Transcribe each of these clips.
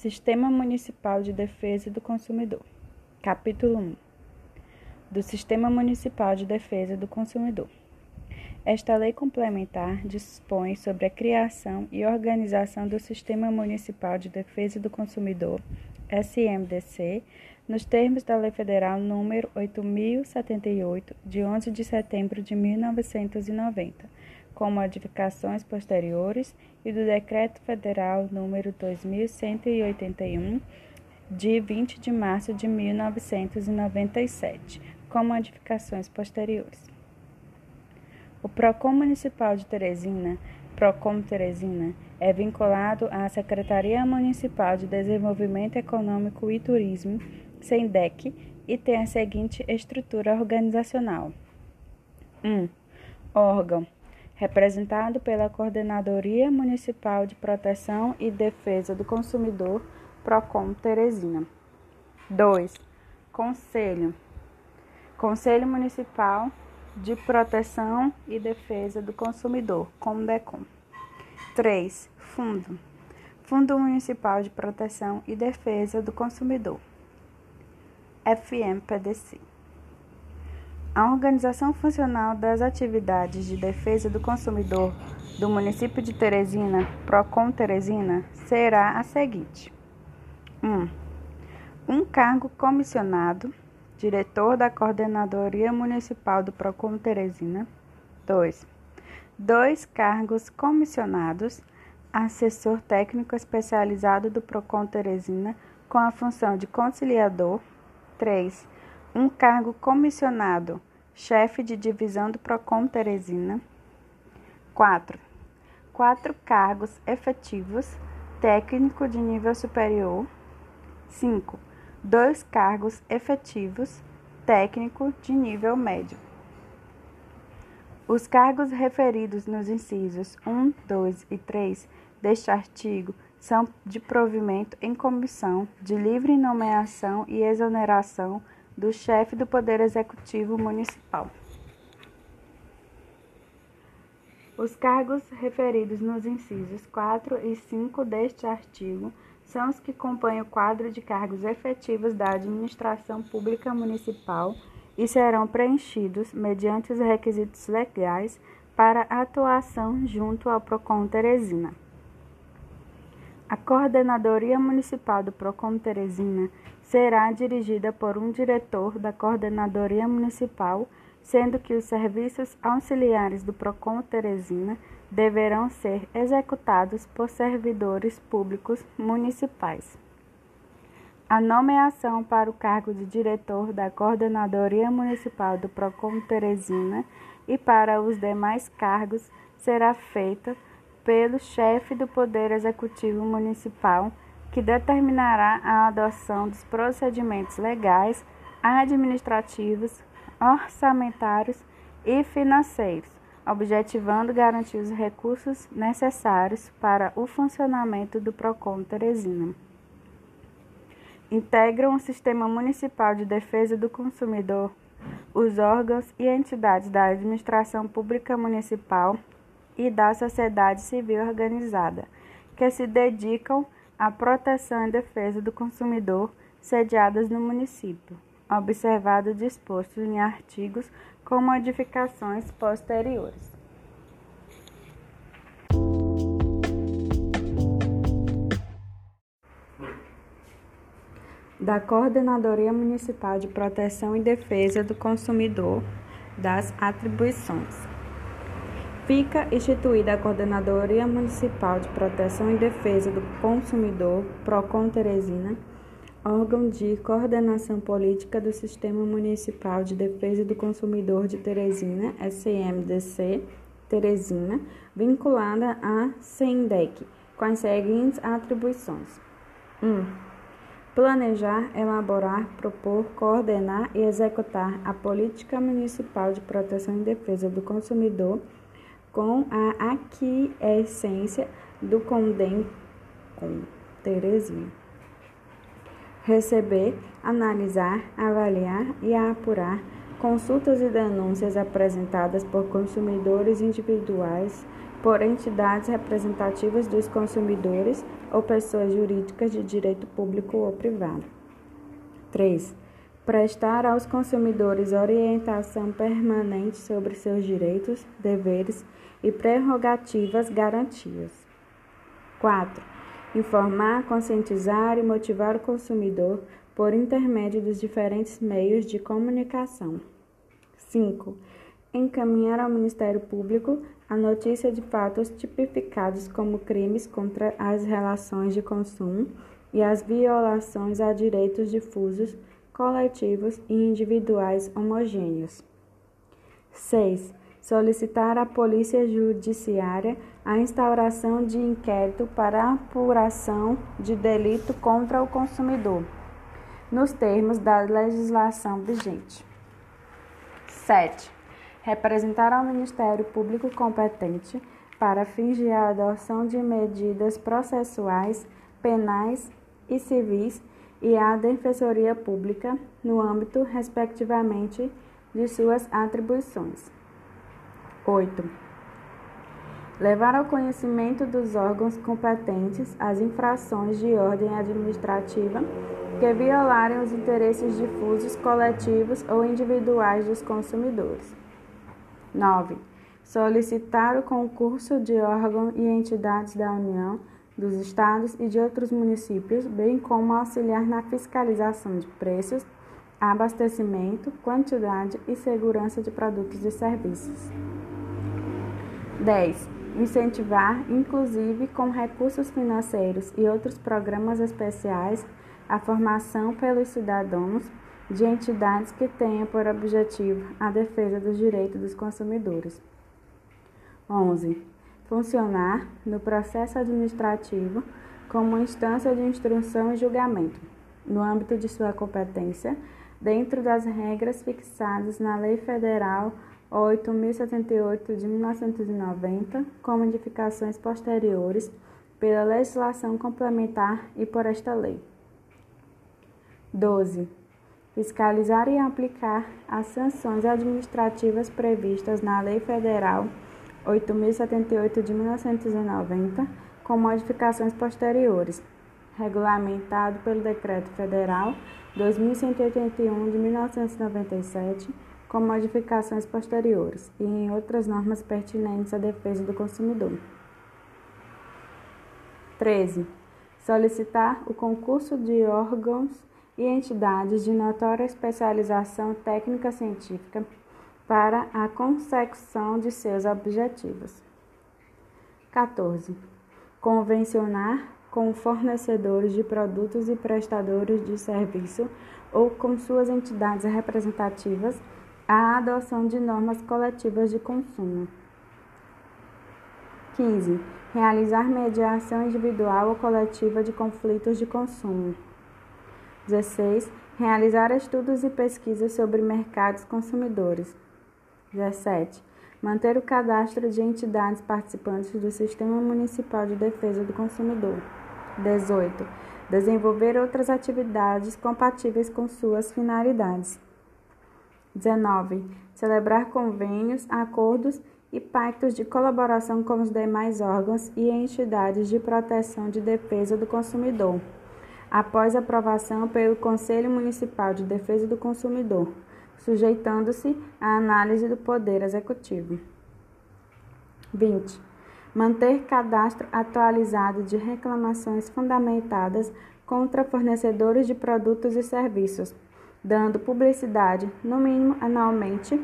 Sistema Municipal de Defesa do Consumidor. Capítulo 1 do Sistema Municipal de Defesa do Consumidor. Esta lei complementar dispõe sobre a criação e organização do Sistema Municipal de Defesa do Consumidor, SMDC, nos termos da Lei Federal nº 8078, de 11 de setembro de 1990, com modificações posteriores, e do Decreto Federal nº 2181, de 20 de março de 1997, com modificações posteriores. O PROCON Municipal de Teresina, PROCON Teresina, é vinculado à Secretaria Municipal de Desenvolvimento Econômico e Turismo, SENDEC, e tem a seguinte estrutura organizacional: 1. Um, órgão representado pela Coordenadoria Municipal de Proteção e Defesa do Consumidor, PROCON Teresina. 2. Conselho Conselho Municipal de Proteção e Defesa do Consumidor, COMDECOM. 3. Fundo. Fundo Municipal de Proteção e Defesa do Consumidor, FMPDC. A organização funcional das atividades de defesa do consumidor do município de Teresina, Procon Teresina, será a seguinte: 1. Um, um cargo comissionado diretor da Coordenadoria Municipal do Procon Teresina. 2. Dois cargos comissionados, assessor técnico especializado do Procon Teresina com a função de conciliador. 3. Um cargo comissionado, chefe de divisão do Procon Teresina. 4. Quatro cargos efetivos, técnico de nível superior. 5 dois cargos efetivos técnico de nível médio. Os cargos referidos nos incisos 1, 2 e 3 deste artigo são de provimento em comissão de livre nomeação e exoneração do chefe do Poder Executivo Municipal. Os cargos referidos nos incisos 4 e 5 deste artigo são os que compõem o quadro de cargos efetivos da administração pública municipal e serão preenchidos mediante os requisitos legais para atuação junto ao Procon Teresina. A Coordenadoria Municipal do Procon Teresina será dirigida por um diretor da Coordenadoria Municipal, sendo que os serviços auxiliares do Procon Teresina deverão ser executados por servidores públicos municipais. A nomeação para o cargo de diretor da Coordenadoria Municipal do Procon Teresina e para os demais cargos será feita pelo chefe do Poder Executivo Municipal, que determinará a adoção dos procedimentos legais, administrativos, orçamentários e financeiros objetivando garantir os recursos necessários para o funcionamento do PROCON Teresina. Integram o Sistema Municipal de Defesa do Consumidor os órgãos e entidades da administração pública municipal e da sociedade civil organizada, que se dedicam à proteção e defesa do consumidor sediadas no município, observado disposto em artigos com modificações posteriores. Da Coordenadoria Municipal de Proteção e Defesa do Consumidor das Atribuições. Fica instituída a Coordenadoria Municipal de Proteção e Defesa do Consumidor, PROCON Teresina, órgão de coordenação política do Sistema Municipal de Defesa do Consumidor de Teresina, SMDC, Teresina, vinculada à SENDEC, com as seguintes atribuições: 1. Um, planejar, elaborar, propor, coordenar e executar a política municipal de proteção e defesa do consumidor com a aquiescência do CONDEM com Teresina receber, analisar, avaliar e apurar consultas e denúncias apresentadas por consumidores individuais, por entidades representativas dos consumidores ou pessoas jurídicas de direito público ou privado. 3. Prestar aos consumidores orientação permanente sobre seus direitos, deveres e prerrogativas garantias. 4. Informar, conscientizar e motivar o consumidor por intermédio dos diferentes meios de comunicação. 5. Encaminhar ao Ministério Público a notícia de fatos tipificados como crimes contra as relações de consumo e as violações a direitos difusos, coletivos e individuais homogêneos. 6. Solicitar à Polícia Judiciária a instauração de inquérito para apuração de delito contra o consumidor nos termos da legislação vigente. 7. Representar ao Ministério Público competente para fins de adoção de medidas processuais, penais e civis e à Defensoria Pública no âmbito, respectivamente, de suas atribuições. 8. Levar ao conhecimento dos órgãos competentes as infrações de ordem administrativa que violarem os interesses difusos, coletivos ou individuais dos consumidores. 9. Solicitar o concurso de órgãos e entidades da União, dos Estados e de outros municípios, bem como auxiliar na fiscalização de preços, abastecimento, quantidade e segurança de produtos e serviços. 10. Incentivar, inclusive com recursos financeiros e outros programas especiais, a formação pelos cidadãos de entidades que tenham por objetivo a defesa dos direitos dos consumidores. 11. Funcionar no processo administrativo como instância de instrução e julgamento, no âmbito de sua competência, dentro das regras fixadas na Lei Federal 8.078 de 1990, com modificações posteriores pela legislação complementar e por esta lei. 12. Fiscalizar e aplicar as sanções administrativas previstas na Lei Federal 8.078 de 1990, com modificações posteriores, regulamentado pelo Decreto Federal 2181 de 1997, com modificações posteriores, e em outras normas pertinentes à defesa do consumidor. 13. Solicitar o concurso de órgãos e entidades de notória especialização técnica científica para a consecução de seus objetivos. 14. Convencionar com fornecedores de produtos e prestadores de serviço ou com suas entidades representativas a adoção de normas coletivas de consumo. 15. Realizar mediação individual ou coletiva de conflitos de consumo. 16. Realizar estudos e pesquisas sobre mercados consumidores. 17. Manter o cadastro de entidades participantes do Sistema Municipal de Defesa do Consumidor. 18. Desenvolver outras atividades compatíveis com suas finalidades. 19. Celebrar convênios, acordos e pactos de colaboração com os demais órgãos e entidades de proteção de defesa do consumidor após aprovação pelo Conselho Municipal de Defesa do Consumidor, sujeitando-se à análise do Poder Executivo. 20. Manter cadastro atualizado de reclamações fundamentadas contra fornecedores de produtos e serviços, dando publicidade, no mínimo anualmente,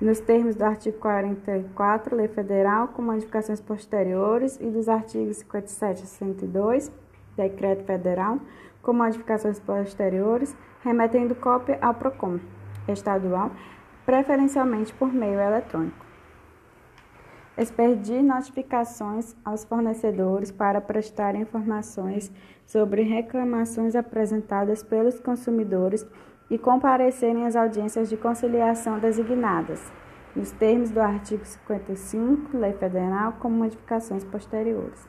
nos termos do artigo 44, Lei Federal, com modificações posteriores, e dos artigos 57 e 102 Decreto Federal, com modificações posteriores, remetendo cópia ao PROCON estadual, preferencialmente por meio eletrônico. Expedir notificações aos fornecedores para prestar informações sobre reclamações apresentadas pelos consumidores e comparecerem às audiências de conciliação designadas, nos termos do artigo 55, Lei Federal, com modificações posteriores.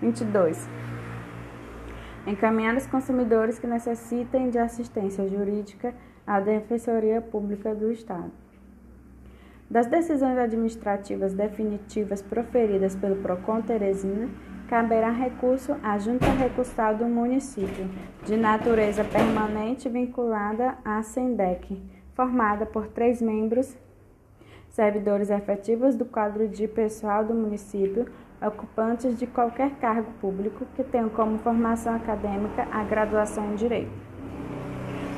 22. Encaminhar os consumidores que necessitem de assistência jurídica à Defensoria Pública do Estado. Das decisões administrativas definitivas proferidas pelo PROCON Teresina, caberá recurso à junta recursal do município, de natureza permanente vinculada à SENDEC, formada por três membros, servidores efetivos do quadro de pessoal do município, ocupantes de qualquer cargo público que tenham como formação acadêmica a graduação em Direito.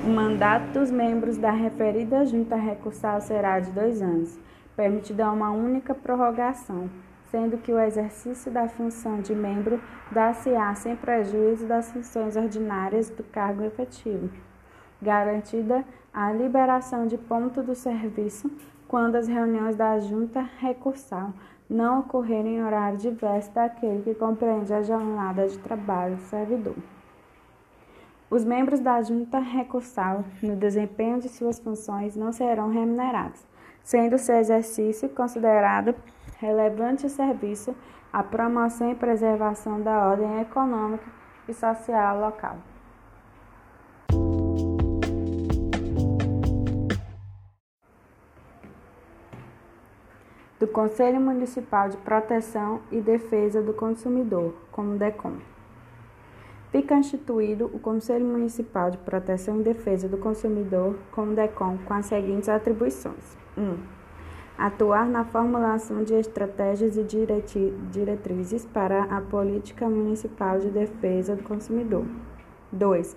O mandato dos membros da referida junta recursal será de dois anos, permitida uma única prorrogação, sendo que o exercício da função de membro dá-se-á sem prejuízo das funções ordinárias do cargo efetivo, garantida a liberação de ponto do serviço quando as reuniões da junta recursal não ocorrerem em horário diverso daquele que compreende a jornada de trabalho do servidor. Os membros da junta recursal, no desempenho de suas funções, não serão remunerados, sendo seu exercício considerado relevante serviço à promoção e preservação da ordem econômica e social local. Do Conselho Municipal de Proteção e Defesa do Consumidor, como DECOM. Fica instituído o Conselho Municipal de Proteção e Defesa do Consumidor, como DECOM, com as seguintes atribuições: 1. Um, atuar na formulação de estratégias e diretrizes para a política municipal de defesa do consumidor. 2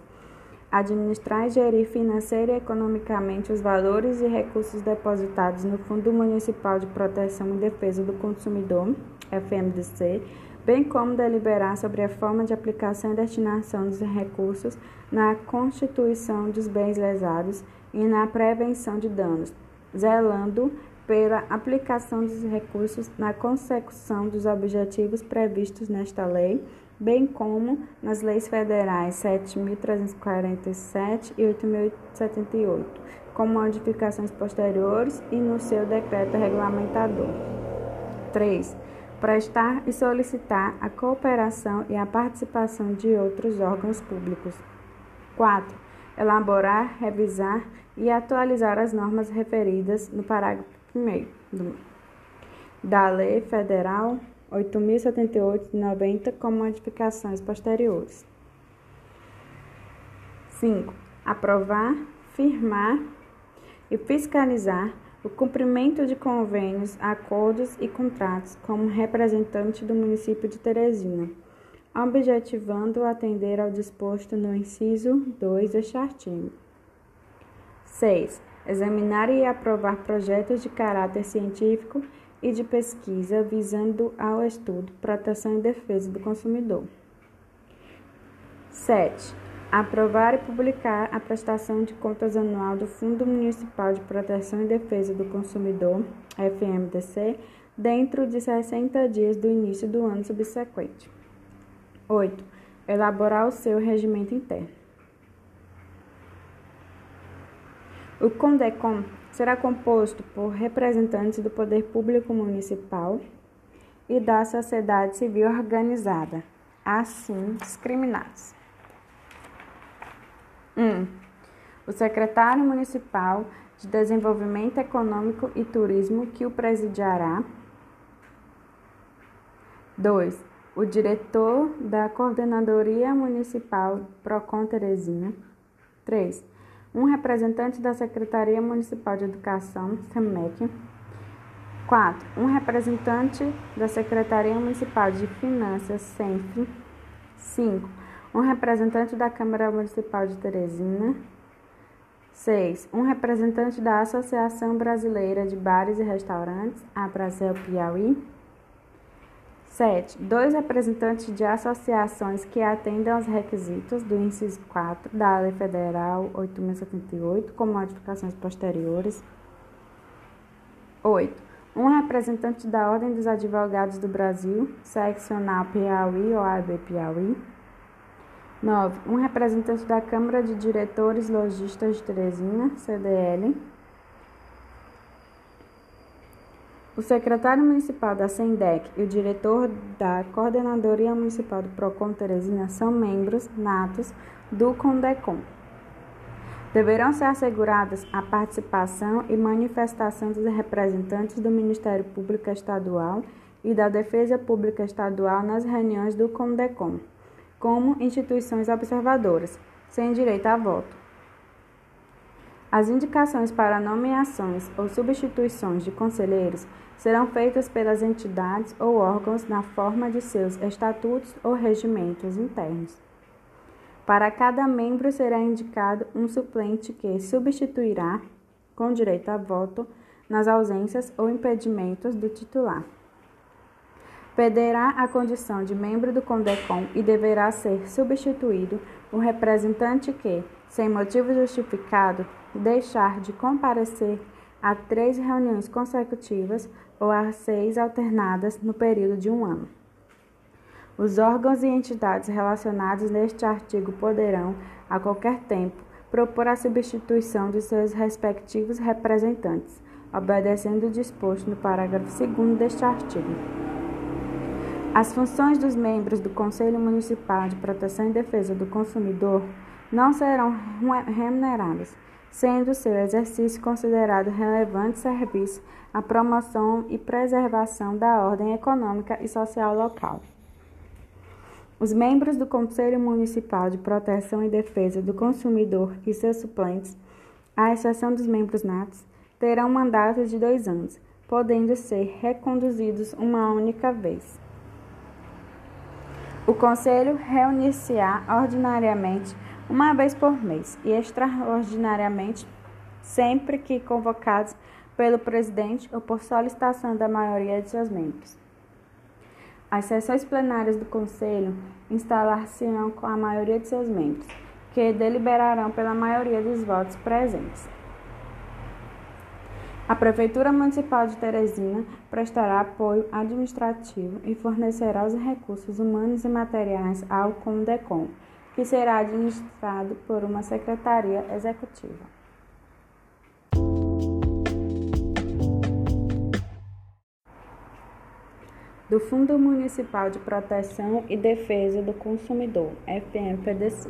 administrar e gerir financeira e economicamente os valores e recursos depositados no Fundo Municipal de Proteção e Defesa do Consumidor, FMDC, bem como deliberar sobre a forma de aplicação e destinação dos recursos na constituição dos bens lesados e na prevenção de danos, zelando pela aplicação dos recursos na consecução dos objetivos previstos nesta lei bem como nas leis federais 7.347 e 8.078, com modificações posteriores e no seu decreto regulamentador. 3. Prestar e solicitar a cooperação e a participação de outros órgãos públicos. 4. Elaborar, revisar e atualizar as normas referidas no parágrafo 1 da Lei Federal 8.078,90 com modificações posteriores. 5. Aprovar, firmar e fiscalizar o cumprimento de convênios, acordos e contratos como representante do município de Teresina, objetivando atender ao disposto no inciso 2 deste artigo. 6. Examinar e aprovar projetos de caráter científico e de pesquisa visando ao estudo, proteção e defesa do consumidor. 7. Aprovar e publicar a prestação de contas anual do Fundo Municipal de Proteção e Defesa do Consumidor, FMDC, dentro de 60 dias do início do ano subsequente. 8. Elaborar o seu regimento interno. O CONDECOM será composto por representantes do poder público municipal e da sociedade civil organizada, assim discriminados. 1. Um, o secretário municipal de Desenvolvimento Econômico e Turismo, que o presidiará. 2. O diretor da Coordenadoria Municipal Procon Teresina. 3 um representante da Secretaria Municipal de Educação, SEMEC. 4. Um representante da Secretaria Municipal de Finanças, SENF. 5. Um representante da Câmara Municipal de Teresina. 6. Um representante da Associação Brasileira de Bares e Restaurantes, a Brasil Piauí. 7. Dois representantes de associações que atendem aos requisitos do inciso 4 da Lei Federal 8.078, com modificações posteriores. 8. Um representante da Ordem dos Advogados do Brasil, seccional Piauí ou AB Piauí. 9. Um representante da Câmara de Diretores Logistas de Teresina, CDL. O secretário municipal da SENDEC e o diretor da Coordenadoria Municipal do PROCON Teresina são membros natos do CONDECOM. Deverão ser asseguradas a participação e manifestação dos representantes do Ministério Público Estadual e da Defesa Pública Estadual nas reuniões do CONDECOM, como instituições observadoras, sem direito a voto. As indicações para nomeações ou substituições de conselheiros serão feitas pelas entidades ou órgãos na forma de seus estatutos ou regimentos internos. Para cada membro será indicado um suplente que substituirá, com direito a voto, nas ausências ou impedimentos do titular. Perderá a condição de membro do CONDECOM e deverá ser substituído o representante que, sem motivo justificado, deixar de comparecer a três reuniões consecutivas ou a seis alternadas no período de um ano. Os órgãos e entidades relacionados neste artigo poderão, a qualquer tempo, propor a substituição de seus respectivos representantes, obedecendo o disposto no parágrafo 2 deste artigo. As funções dos membros do Conselho Municipal de Proteção e Defesa do Consumidor não serão remuneradas, sendo seu exercício considerado relevante serviço à promoção e preservação da ordem econômica e social local. Os membros do Conselho Municipal de Proteção e Defesa do Consumidor e seus suplentes, à exceção dos membros natos, terão mandato de dois anos, podendo ser reconduzidos uma única vez. O Conselho reunir-se-á ordinariamente uma vez por mês e extraordinariamente sempre que convocados pelo presidente ou por solicitação da maioria de seus membros. As sessões plenárias do Conselho instalar-se-ão com a maioria de seus membros, que deliberarão pela maioria dos votos presentes. A Prefeitura Municipal de Teresina prestará apoio administrativo e fornecerá os recursos humanos e materiais ao CONDECOM, que será administrado por uma secretaria executiva. Do Fundo Municipal de Proteção e Defesa do Consumidor, FMPDC.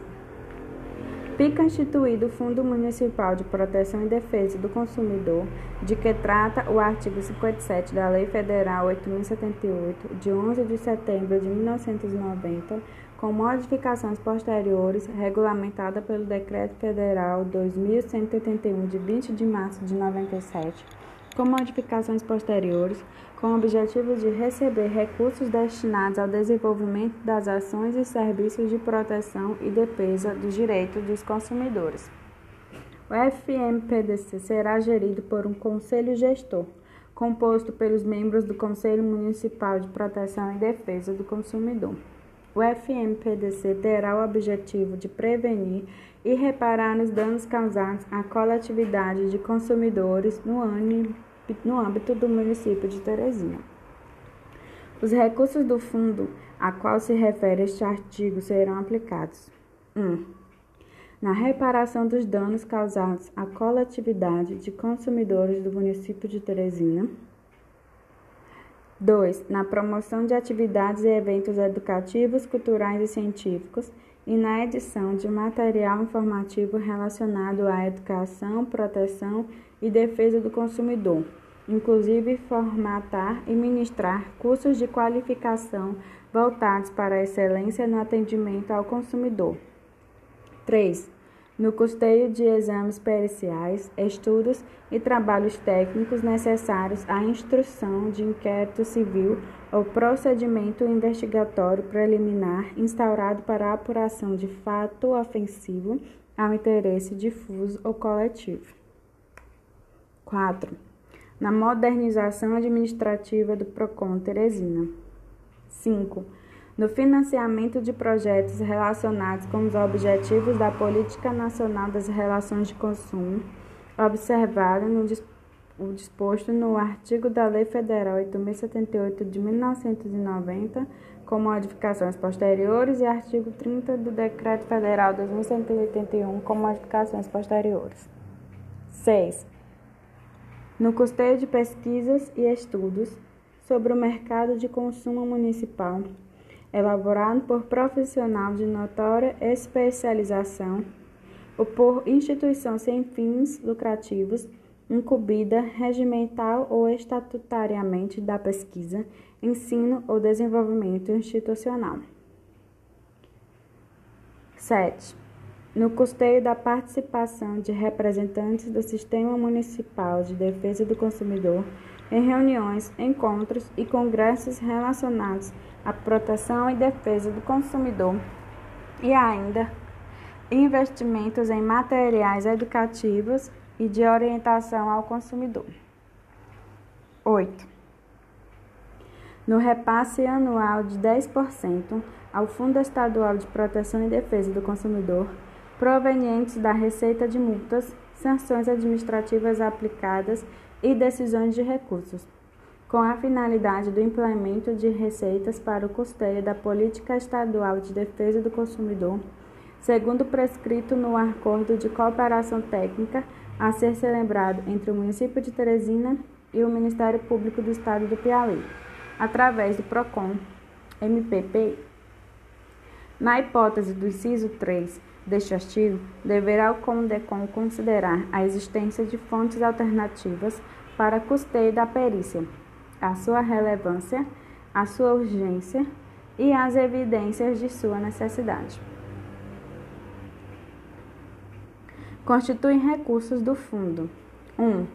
Fica instituído o Fundo Municipal de Proteção e Defesa do Consumidor, de que trata o artigo 57 da Lei Federal 8078, de 11 de setembro de 1990, com modificações posteriores, regulamentada pelo Decreto Federal 2181, de 20 de março de 97 com modificações posteriores, com o objetivo de receber recursos destinados ao desenvolvimento das ações e serviços de proteção e defesa dos direitos dos consumidores. O FMPDC será gerido por um conselho gestor, composto pelos membros do Conselho Municipal de Proteção e Defesa do Consumidor. O FMPDC terá o objetivo de prevenir e reparar os danos causados à coletividade de consumidores no, âmbito do município de Teresina. Os recursos do fundo a qual se refere este artigo serão aplicados: 1. Um, na reparação dos danos causados à coletividade de consumidores do município de Teresina. 2. Na promoção de atividades e eventos educativos, culturais e científicos e na edição de material informativo relacionado à educação, proteção e defesa do consumidor, inclusive formatar e ministrar cursos de qualificação voltados para a excelência no atendimento ao consumidor. 3 no custeio de exames periciais, estudos e trabalhos técnicos necessários à instrução de inquérito civil ou procedimento investigatório preliminar instaurado para apuração de fato ofensivo ao interesse difuso ou coletivo. 4. Na modernização administrativa do PROCON Teresina. 5 no financiamento de projetos relacionados com os objetivos da Política Nacional das Relações de Consumo, observado no o disposto no artigo da Lei Federal 8.078 de 1990, com modificações posteriores, e artigo 30 do Decreto Federal 2.181, com modificações posteriores. 6. no custeio de pesquisas e estudos sobre o mercado de consumo municipal, elaborado por profissional de notória especialização ou por instituição sem fins lucrativos, incumbida regimental ou estatutariamente da pesquisa, ensino ou desenvolvimento institucional. 7. No custeio da participação de representantes do Sistema Municipal de Defesa do Consumidor em reuniões, encontros e congressos relacionados à proteção e defesa do consumidor e ainda investimentos em materiais educativos e de orientação ao consumidor. 8. No repasse anual de 10% ao Fundo Estadual de Proteção e Defesa do Consumidor, provenientes da receita de multas, sanções administrativas aplicadas e decisões de recursos, com a finalidade do implemento de receitas para o custeio da Política Estadual de Defesa do Consumidor segundo prescrito no acordo de cooperação técnica a ser celebrado entre o município de Teresina e o Ministério Público do Estado do Piauí, através do PROCON MPP. Na hipótese do inciso 3 deste artigo, deverá o CONDECOM considerar a existência de fontes alternativas para custeio da perícia, a sua relevância, a sua urgência e as evidências de sua necessidade. constituem recursos do Fundo. 1. Um,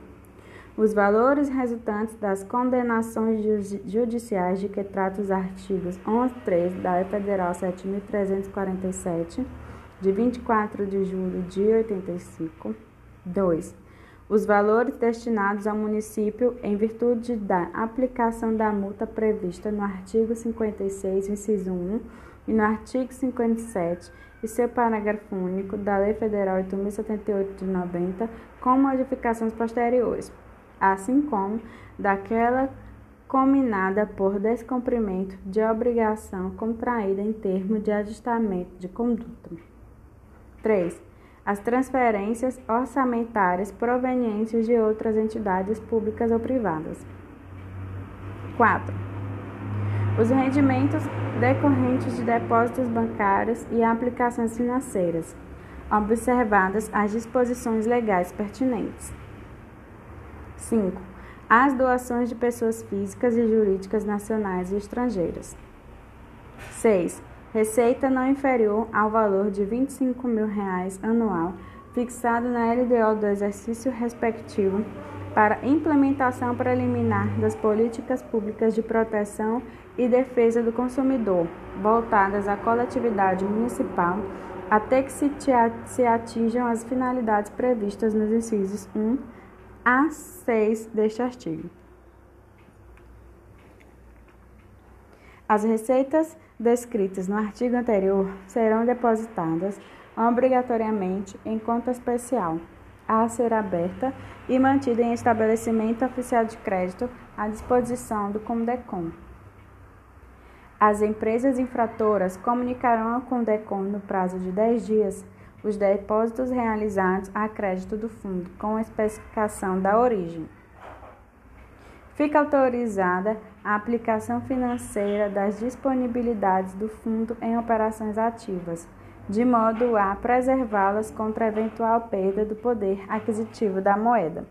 os valores resultantes das condenações judiciais de que trata os artigos 11.3 da Lei Federal 7.347, de 24 de julho de 85. 2. Os valores destinados ao município em virtude da aplicação da multa prevista no artigo 56, inciso 1 e no artigo 57 e seu parágrafo único da Lei Federal 8.078 de 90, com modificações posteriores, assim como daquela combinada por descumprimento de obrigação contraída em termo de ajustamento de conduta. 3. As transferências orçamentárias provenientes de outras entidades públicas ou privadas. 4 os rendimentos decorrentes de depósitos bancários e aplicações financeiras, observadas as disposições legais pertinentes. 5. As doações de pessoas físicas e jurídicas nacionais e estrangeiras. 6. Receita não inferior ao valor de 25 mil reais anual fixado na LDO do exercício respectivo para implementação preliminar das políticas públicas de proteção e defesa do consumidor, voltadas à coletividade municipal, até que se atinjam as finalidades previstas nos incisos 1 a 6 deste artigo. As receitas descritas no artigo anterior serão depositadas obrigatoriamente em conta especial a ser aberta e mantida em estabelecimento oficial de crédito à disposição do Comdecom. As empresas infratoras comunicarão ao Condecom no prazo de 10 dias os depósitos realizados a crédito do fundo com especificação da origem. Fica autorizada a aplicação financeira das disponibilidades do fundo em operações ativas, de modo a preservá-las contra eventual perda do poder aquisitivo da moeda.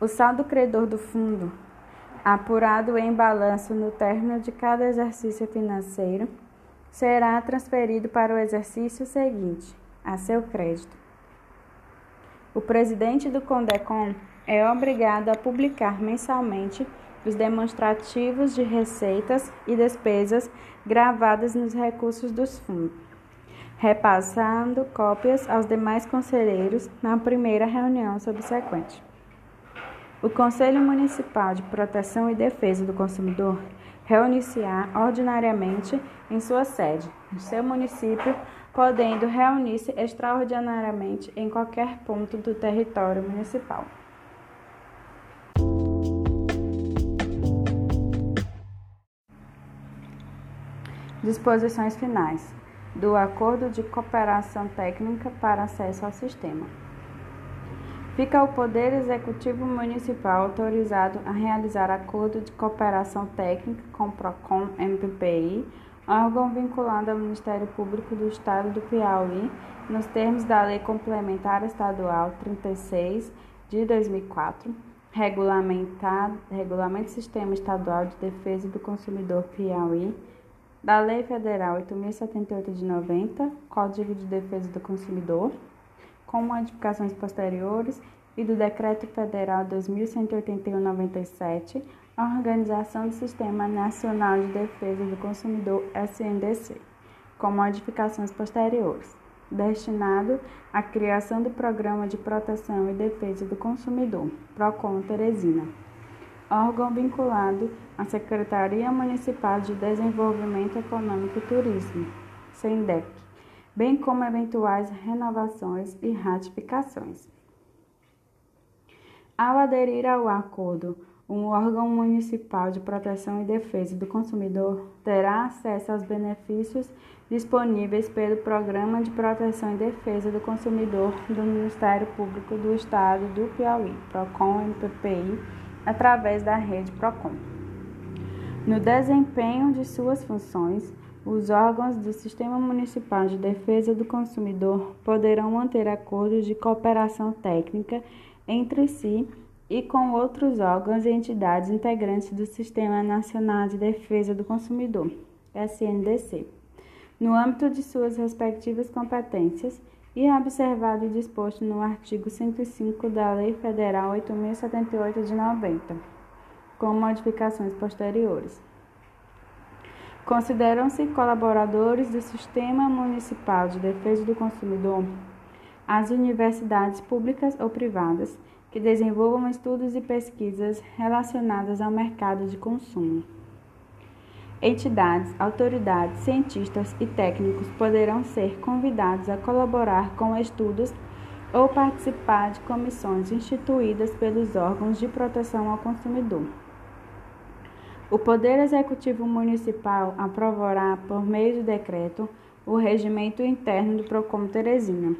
O saldo credor do fundo apurado em balanço no término de cada exercício financeiro, será transferido para o exercício seguinte, a seu crédito. O presidente do CONDECOM é obrigado a publicar mensalmente os demonstrativos de receitas e despesas gravadas nos recursos dos fundos, repassando cópias aos demais conselheiros na primeira reunião subsequente. O Conselho Municipal de Proteção e Defesa do Consumidor reunir-se-á ordinariamente em sua sede, no seu município, podendo reunir-se extraordinariamente em qualquer ponto do território municipal. Disposições finais do Acordo de Cooperação Técnica para Acesso ao Sistema. Fica o Poder Executivo Municipal autorizado a realizar acordo de cooperação técnica com o PROCON MPPI, órgão vinculado ao Ministério Público do Estado do Piauí, nos termos da Lei Complementar Estadual 36 de 2004, Regulamentar, Regulamento Sistema Estadual de Defesa do Consumidor Piauí, da Lei Federal 8.078 de 90, Código de Defesa do Consumidor, com modificações posteriores, e do Decreto Federal 2181-97, a Organização do Sistema Nacional de Defesa do Consumidor SNDC, com modificações posteriores, destinado à criação do Programa de Proteção e Defesa do Consumidor, PROCON Teresina, órgão vinculado à Secretaria Municipal de Desenvolvimento Econômico e Turismo, SENDEC, bem como eventuais renovações e ratificações. Ao aderir ao acordo, um órgão municipal de proteção e defesa do consumidor terá acesso aos benefícios disponíveis pelo Programa de Proteção e Defesa do Consumidor do Ministério Público do Estado do Piauí, PROCON-MPPI, através da rede PROCON. No desempenho de suas funções, os órgãos do Sistema Municipal de Defesa do Consumidor poderão manter acordos de cooperação técnica entre si e com outros órgãos e entidades integrantes do Sistema Nacional de Defesa do Consumidor, SNDC, no âmbito de suas respectivas competências e observado o disposto no artigo 105 da Lei Federal 8078 de 90, com modificações posteriores. Consideram-se colaboradores do Sistema Municipal de Defesa do Consumidor as universidades públicas ou privadas que desenvolvam estudos e pesquisas relacionadas ao mercado de consumo. Entidades, autoridades, cientistas e técnicos poderão ser convidados a colaborar com estudos ou participar de comissões instituídas pelos órgãos de proteção ao consumidor. O Poder Executivo Municipal aprovará, por meio de decreto, o regimento interno do PROCON Teresina,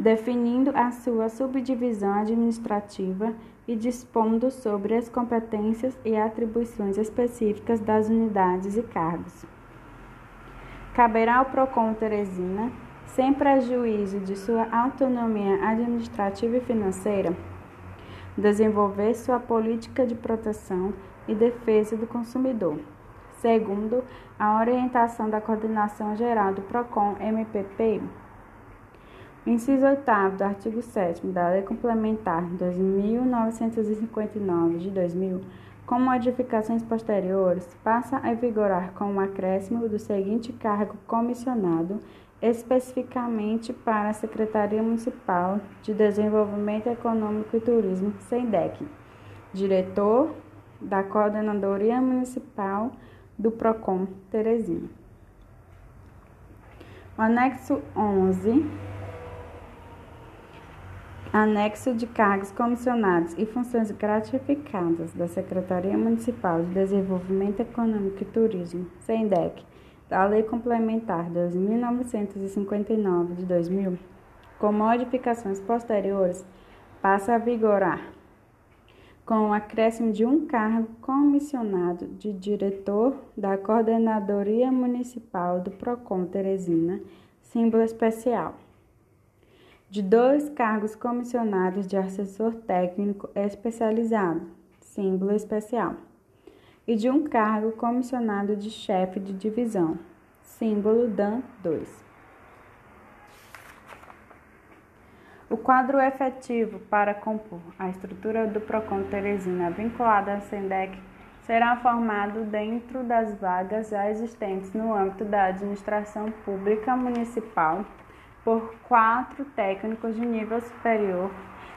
definindo a sua subdivisão administrativa e dispondo sobre as competências e atribuições específicas das unidades e cargos. Caberá ao PROCON Teresina, sem prejuízo de sua autonomia administrativa e financeira, desenvolver sua política de proteção e defesa do consumidor, segundo a orientação da Coordenação Geral do PROCON MPP. Inciso 8 do artigo 7 da Lei Complementar 2959 de 2000, com modificações posteriores, passa a vigorar com o um acréscimo do seguinte cargo comissionado especificamente para a Secretaria Municipal de Desenvolvimento Econômico e Turismo, SENDEC, diretor da Coordenadoria Municipal do PROCON Teresina. O anexo 11, anexo de cargos comissionados e funções gratificadas da Secretaria Municipal de Desenvolvimento Econômico e Turismo, SENDEC, da Lei Complementar 2959 de 2000, com modificações posteriores, passa a vigorar com o acréscimo de um cargo comissionado de diretor da Coordenadoria Municipal do PROCON Teresina, símbolo especial. De dois cargos comissionados de assessor técnico especializado, símbolo especial. E de um cargo comissionado de chefe de divisão, símbolo DAN 2. O quadro efetivo para compor a estrutura do PROCON Teresina vinculada à SENDEC será formado dentro das vagas já existentes no âmbito da administração pública municipal por quatro técnicos de nível superior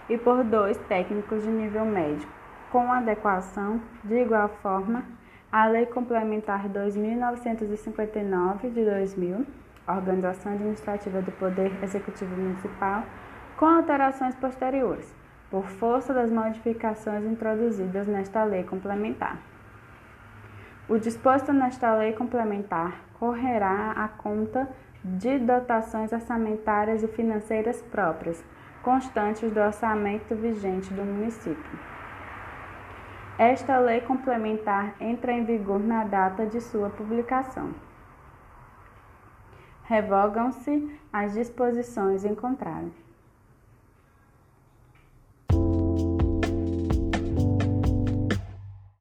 e por dois técnicos de nível médio, com adequação, de igual forma, à Lei Complementar 2959 de 2000, Organização Administrativa do Poder Executivo Municipal, com alterações posteriores, por força das modificações introduzidas nesta lei complementar. O disposto nesta lei complementar correrá à conta de dotações orçamentárias e financeiras próprias, constantes do orçamento vigente do município. Esta lei complementar entra em vigor na data de sua publicação. Revogam-se as disposições em contrário.